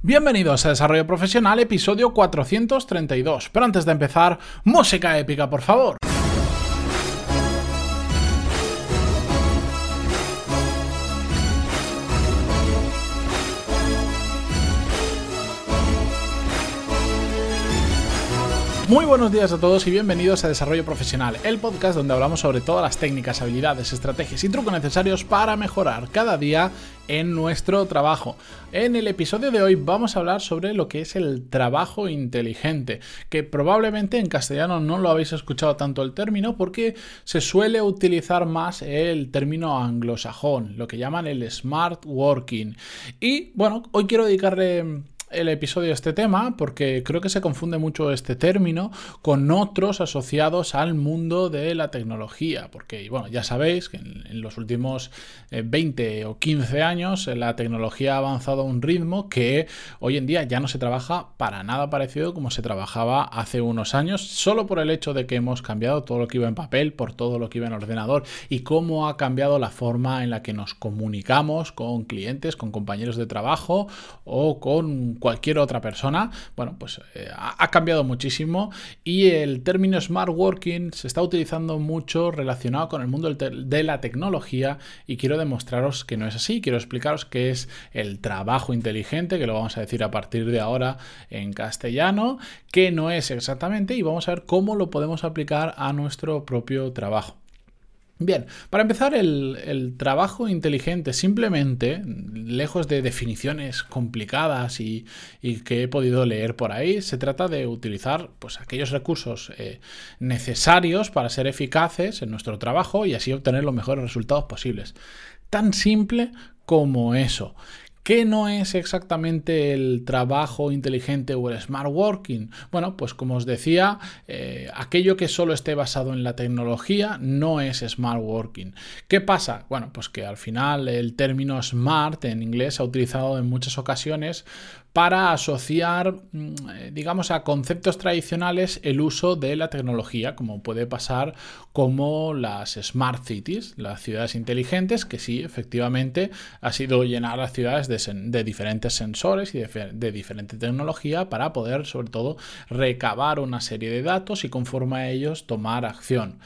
Bienvenidos a Desarrollo Profesional, episodio 432. Pero antes de empezar, música épica, por favor. Muy buenos días a todos y bienvenidos a Desarrollo Profesional, el podcast donde hablamos sobre todas las técnicas, habilidades, estrategias y trucos necesarios para mejorar cada día en nuestro trabajo. En el episodio de hoy vamos a hablar sobre lo que es el trabajo inteligente, que probablemente en castellano no lo habéis escuchado tanto el término porque se suele utilizar más el término anglosajón, lo que llaman el smart working. Y bueno, hoy quiero dedicarle el episodio este tema porque creo que se confunde mucho este término con otros asociados al mundo de la tecnología. Porque, bueno, ya sabéis que en, los últimos 20 eh, o 15 años eh, la tecnología ha avanzado a un ritmo que hoy en día ya no se trabaja para nada parecido como se trabajaba hace unos años, solo por el hecho de que hemos cambiado todo lo que iba en papel por todo lo que iba en ordenador y cómo ha cambiado la forma en la que nos comunicamos con clientes, con compañeros de trabajo o con cualquier otra persona, bueno, pues eh, ha cambiado muchísimo y el término smart working se está utilizando mucho relacionado con el mundo de la tecnología y quiero demostraros que no es así, quiero explicaros qué es el trabajo inteligente, que lo vamos a decir a partir de ahora en castellano, qué no es exactamente y vamos a ver cómo lo podemos aplicar a nuestro propio trabajo. Bien, para empezar, el, trabajo inteligente simplemente, lejos de definiciones complicadas y, que he podido leer por ahí, se trata de utilizar pues, aquellos recursos eh, necesarios para ser eficaces en nuestro trabajo y así obtener los mejores resultados posibles. Tan simple como eso. ¿Qué no es exactamente el trabajo inteligente o el smart working? Bueno, pues como os decía, eh, aquello que solo esté basado en la tecnología no es smart working. ¿Qué pasa? Bueno, pues que al final el término smart en inglés se ha utilizado en muchas ocasiones para asociar, mm, eh, digamos, a conceptos tradicionales el uso de la tecnología, como puede pasar como las smart cities, las ciudades inteligentes, que sí, efectivamente, ha sido llenar las ciudades de, diferentes sensores y de, diferente tecnología para poder, sobre todo, recabar una serie de datos y conforme a ellos tomar acción.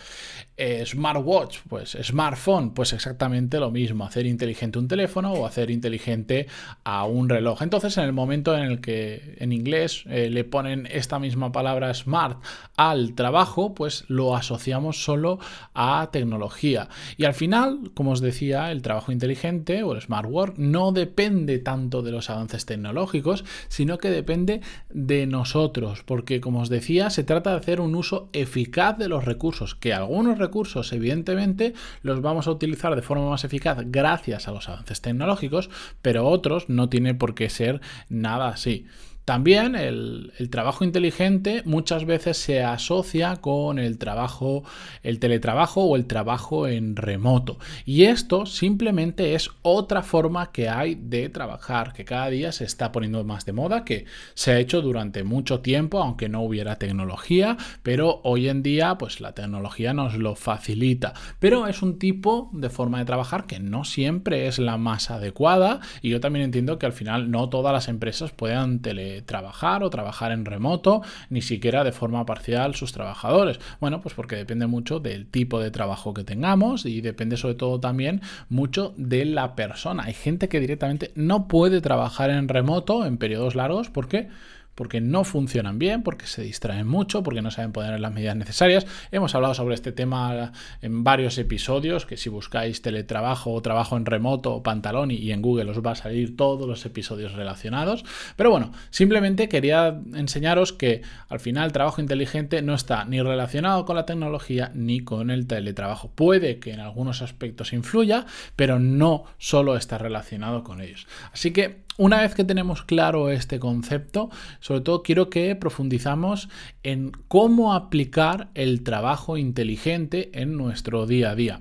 Eh, smartwatch, pues smartphone, pues exactamente lo mismo, hacer inteligente un teléfono o hacer inteligente a un reloj. Entonces, en el momento en el que en inglés eh, le ponen esta misma palabra smart al trabajo, pues lo asociamos solo a tecnología. Y al final, como os decía, el trabajo inteligente o el smart work no depende tanto de los avances tecnológicos, sino que depende de nosotros, porque como os decía, se trata de hacer un uso eficaz de los recursos, que algunos recursos, evidentemente, los vamos a utilizar de forma más eficaz gracias a los avances tecnológicos, pero otros no tiene por qué ser nada así. También el, trabajo inteligente muchas veces se asocia con el trabajo, el teletrabajo o el trabajo en remoto. Y esto simplemente es otra forma que hay de trabajar, que cada día se está poniendo más de moda, que se ha hecho durante mucho tiempo, aunque no hubiera tecnología, pero hoy en día pues la tecnología nos lo facilita. Pero es un tipo de forma de trabajar que no siempre es la más adecuada y yo también entiendo que al final no todas las empresas puedan tele trabajar o trabajar en remoto, ni siquiera de forma parcial sus trabajadores. Bueno, pues porque depende mucho del tipo de trabajo que tengamos y depende sobre todo también mucho de la persona. Hay gente que directamente no puede trabajar en remoto en periodos largos porque porque no funcionan bien, porque se distraen mucho, porque no saben poner las medidas necesarias. Hemos hablado sobre este tema en varios episodios, que si buscáis teletrabajo o trabajo en remoto o pantalón y, en Google os va a salir todos los episodios relacionados. Pero bueno, simplemente quería enseñaros que al final el trabajo inteligente no está ni relacionado con la tecnología ni con el teletrabajo. Puede que en algunos aspectos influya, pero no solo está relacionado con ellos. Así que una vez que tenemos claro este concepto, sobre todo quiero que profundizamos en cómo aplicar el trabajo inteligente en nuestro día a día.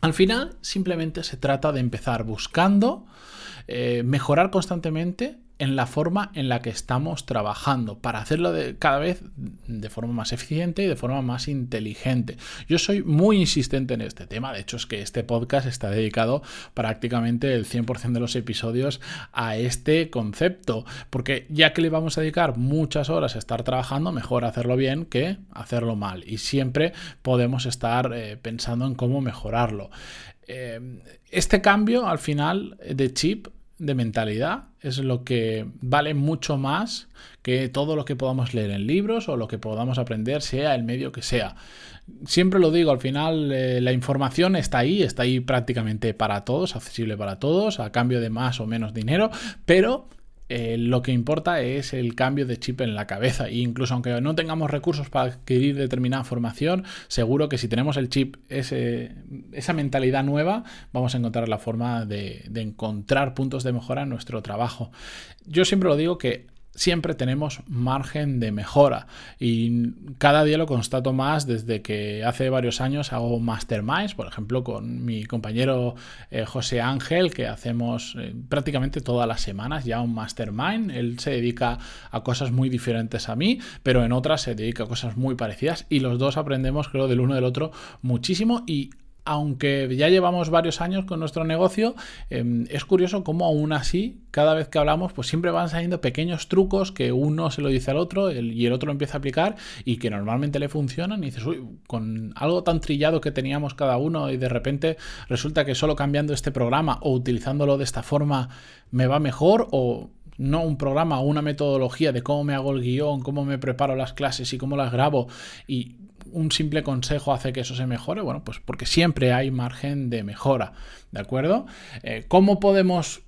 Al final, simplemente se trata de empezar buscando, eh, mejorar constantemente en la forma en la que estamos trabajando para hacerlo cada vez de forma más eficiente y de forma más inteligente. Yo soy muy insistente en este tema, de hecho es que este podcast está dedicado prácticamente el 100% de los episodios a este concepto, porque ya que le vamos a dedicar muchas horas a estar trabajando, mejor hacerlo bien que hacerlo mal y siempre podemos estar eh, pensando en cómo mejorarlo. Eh, este cambio al final de chip de mentalidad es lo que vale mucho más que todo lo que podamos leer en libros o lo que podamos aprender, sea el medio que sea. Siempre lo digo, al final eh, la información está ahí, está ahí prácticamente para todos, accesible para todos, a cambio de más o menos dinero, pero eh, lo que importa es el cambio de chip en la cabeza. E incluso aunque no tengamos recursos para adquirir determinada formación, seguro que si tenemos el chip, esa mentalidad nueva, vamos a encontrar la forma de, de encontrar puntos de mejora en nuestro trabajo. Yo siempre lo digo que siempre tenemos margen de mejora. Y cada día lo constato más desde que hace varios años hago masterminds, por ejemplo con mi compañero eh, José Ángel que hacemos eh, prácticamente todas las semanas ya un mastermind, él se dedica a cosas muy diferentes a mí, pero en otras se dedica a cosas muy parecidas y los dos aprendemos creo del uno del otro muchísimo y aunque ya llevamos varios años con nuestro negocio, em, es curioso cómo aún así, cada vez que hablamos, pues siempre van saliendo pequeños trucos que uno se lo dice al otro y el otro lo empieza a aplicar y que normalmente le funcionan y dices, uy, con algo tan trillado que teníamos cada uno y de repente resulta que solo cambiando este programa o utilizándolo de esta forma me va mejor o no un programa o una metodología de cómo me hago el guion, cómo me preparo las clases y cómo las grabo y un simple consejo hace que eso se mejore? Bueno, pues porque siempre hay margen de mejora, ¿de acuerdo? Eh, ¿Cómo podemos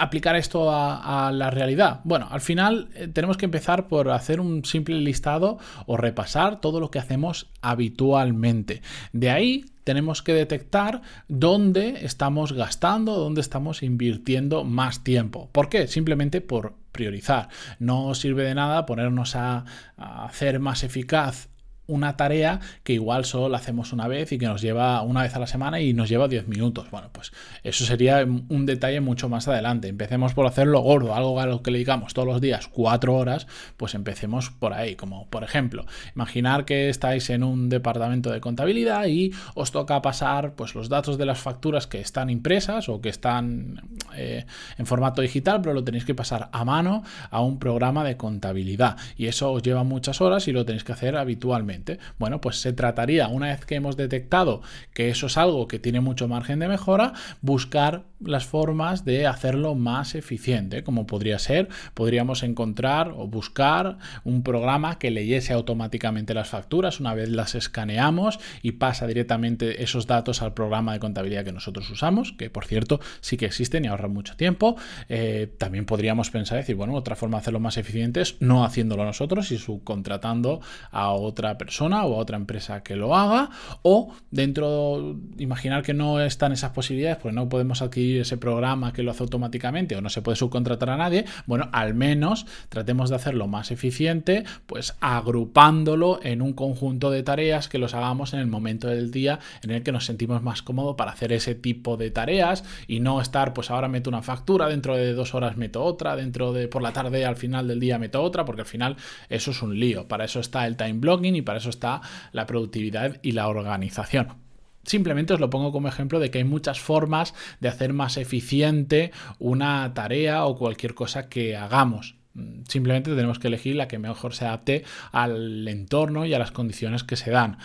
aplicar esto a, la realidad? Bueno, al final eh, tenemos que empezar por hacer un simple listado o repasar todo lo que hacemos habitualmente. De ahí tenemos que detectar dónde estamos gastando, dónde estamos invirtiendo más tiempo. ¿Por qué? Simplemente por priorizar. No sirve de nada ponernos a, a hacer más eficaz una tarea que igual solo la hacemos una vez y que nos lleva una vez a la semana y nos lleva 10 minutos. Bueno, pues eso sería un detalle mucho más adelante. Empecemos por hacerlo gordo, algo a lo que le digamos todos los días 4 horas, pues empecemos por ahí. Como por ejemplo, imaginar que estáis en un departamento de contabilidad y os toca pasar pues los datos de las facturas que están impresas o que están eh, en formato digital, pero lo tenéis que pasar a mano a un programa de contabilidad. Y eso os lleva muchas horas y lo tenéis que hacer habitualmente. Bueno, pues se trataría, una vez que hemos detectado que eso es algo que tiene mucho margen de mejora, buscar las formas de hacerlo más eficiente, como podría ser, podríamos encontrar o buscar un programa que leyese automáticamente las facturas una vez las escaneamos y pasa directamente esos datos al programa de contabilidad que nosotros usamos, que por cierto sí que existen y ahorran mucho tiempo. Eh, también podríamos pensar, decir, bueno, otra forma de hacerlo más eficiente es no haciéndolo nosotros y subcontratando a otra persona o a otra empresa que lo haga, o dentro, imaginar que no están esas posibilidades, pues no podemos adquirir ese programa que lo hace automáticamente o no se puede subcontratar a nadie, bueno, al menos tratemos de hacerlo más eficiente, pues agrupándolo en un conjunto de tareas que los hagamos en el momento del día en el que nos sentimos más cómodos para hacer ese tipo de tareas y no estar, pues ahora meto una factura, dentro de dos horas meto otra, dentro de por la tarde al final del día meto otra, porque al final eso es un lío. Para eso está el time blocking y para eso está la productividad y la organización. Simplemente os lo pongo como ejemplo de que hay muchas formas de hacer más eficiente una tarea o cualquier cosa que hagamos. Simplemente tenemos que elegir la que mejor se adapte al entorno y a las condiciones que se dan.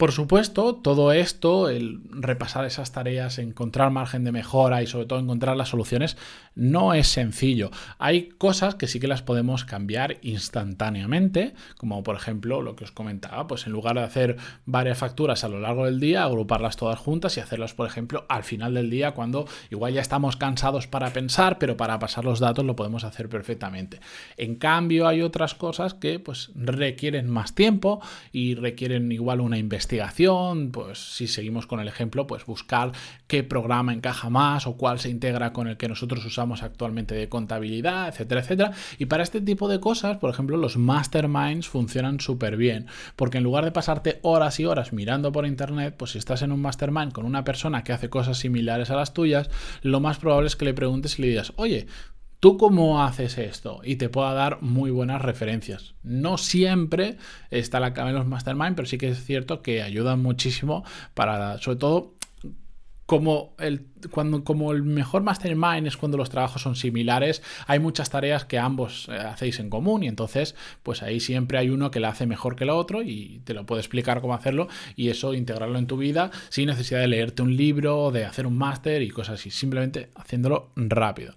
Por supuesto, todo esto, el repasar esas tareas, encontrar margen de mejora y sobre todo encontrar las soluciones, no es sencillo. Hay cosas que sí que las podemos cambiar instantáneamente, como por ejemplo lo que os comentaba, pues en lugar de hacer varias facturas a lo largo del día, agruparlas todas juntas y hacerlas, por ejemplo, al final del día, cuando igual ya estamos cansados para pensar, pero para pasar los datos lo podemos hacer perfectamente. En cambio, hay otras cosas que pues requieren más tiempo y requieren igual una investigación investigación, pues si seguimos con el ejemplo, pues buscar qué programa encaja más o cuál se integra con el que nosotros usamos actualmente de contabilidad, etcétera, etcétera. Y para este tipo de cosas, por ejemplo, los masterminds funcionan súper bien, porque en lugar de pasarte horas y horas mirando por internet, pues si estás en un mastermind con una persona que hace cosas similares a las tuyas, lo más probable es que le preguntes y le digas, oye, ¿Tú cómo haces esto? Y te pueda dar muy buenas referencias. No siempre está la clave en los mastermind, pero sí que es cierto que ayudan muchísimo para, sobre todo, como el, cuando, como el mejor mastermind es cuando los trabajos son similares, hay muchas tareas que ambos eh, hacéis en común y entonces pues ahí siempre hay uno que la hace mejor que el otro y te lo puedo explicar cómo hacerlo y eso integrarlo en tu vida sin necesidad de leerte un libro, de hacer un máster y cosas así, simplemente haciéndolo rápido.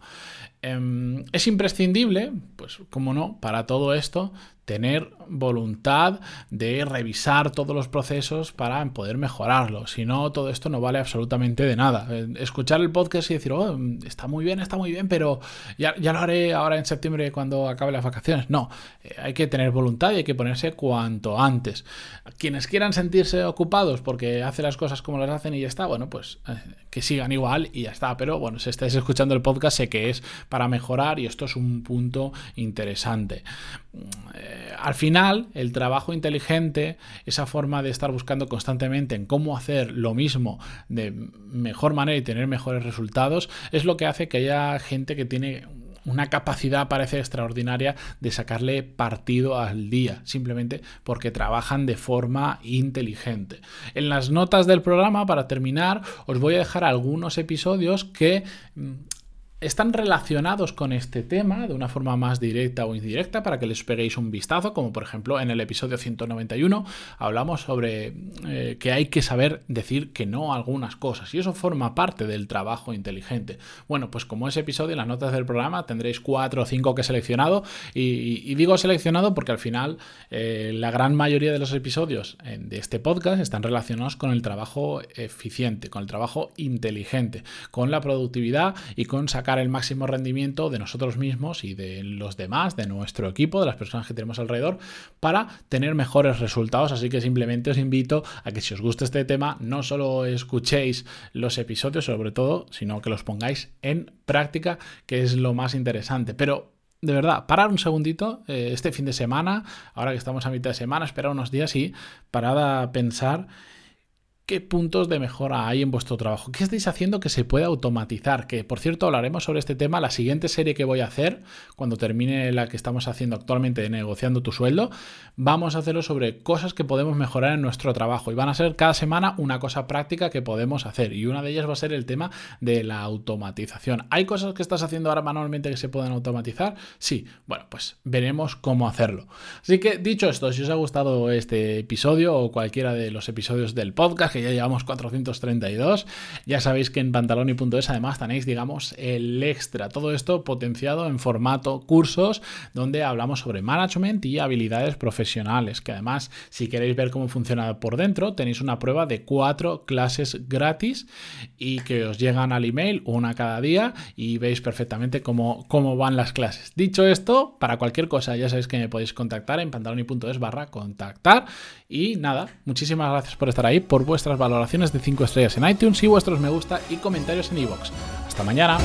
Em, es imprescindible, pues como no, para todo esto, tener voluntad de revisar todos los procesos para poder mejorarlo. Si no, todo esto no vale absolutamente de nada. Eh, escuchar el podcast y decir, oh, está muy bien, está muy bien, pero ya, lo haré ahora en septiembre cuando acabe las vacaciones. No, eh, hay que tener voluntad y hay que ponerse cuanto antes. Quienes quieran sentirse ocupados porque hace las cosas como las hacen y ya está, bueno, pues eh, que sigan igual y ya está. Pero bueno, si estáis escuchando el podcast, sé que es para mejorar y esto es un punto interesante. Eh, al final, el trabajo inteligente, esa forma de estar buscando constantemente en cómo hacer lo mismo de mejor manera y tener mejores resultados, es lo que hace que haya gente que tiene una capacidad parece extraordinaria de sacarle partido al día, simplemente porque trabajan de forma inteligente. En las notas del programa, para terminar, os voy a dejar algunos episodios que mm, están relacionados con este tema de una forma más directa o indirecta para que les peguéis un vistazo, como por ejemplo en el episodio 191 hablamos sobre eh, que hay que saber decir que no algunas cosas y eso forma parte del trabajo inteligente. Bueno, pues como ese episodio en las notas del programa tendréis cuatro o cinco que he seleccionado y, digo seleccionado porque al final eh, la gran mayoría de los episodios de este podcast están relacionados con el trabajo eficiente, con el trabajo inteligente, con la productividad y con sacar el máximo rendimiento de nosotros mismos y de los demás, de nuestro equipo, de las personas que tenemos alrededor, para tener mejores resultados. Así que simplemente os invito a que si os gusta este tema, no solo escuchéis los episodios sobre todo, sino que los pongáis en práctica, que es lo más interesante. Pero de verdad, parar un segundito eh, este fin de semana, ahora que estamos a mitad de semana, esperar unos días y parad a pensar ¿Qué puntos de mejora hay en vuestro trabajo? ¿Qué estáis haciendo que se pueda automatizar? Que por cierto hablaremos sobre este tema. La siguiente serie que voy a hacer, cuando termine la que estamos haciendo actualmente de negociando tu sueldo, vamos a hacerlo sobre cosas que podemos mejorar en nuestro trabajo. Y van a ser cada semana una cosa práctica que podemos hacer. Y una de ellas va a ser el tema de la automatización. ¿Hay cosas que estás haciendo ahora manualmente que se pueden automatizar? Sí. Bueno, pues veremos cómo hacerlo. Así que dicho esto, si os ha gustado este episodio o cualquiera de los episodios del podcast, que ya llevamos 432. Ya sabéis que en pantaloni.es además tenéis, digamos, el extra. Todo esto potenciado en formato cursos donde hablamos sobre management y habilidades profesionales. Que además, si queréis ver cómo funciona por dentro, tenéis una prueba de cuatro clases gratis y que os llegan al email una cada día y veis perfectamente cómo, cómo van las clases. Dicho esto, para cualquier cosa ya sabéis que me podéis contactar en pantaloni.es barra contactar y nada, muchísimas gracias por estar ahí, por vuestra valoraciones de 5 estrellas en iTunes y vuestros me gusta y comentarios en iVoox. Hasta mañana.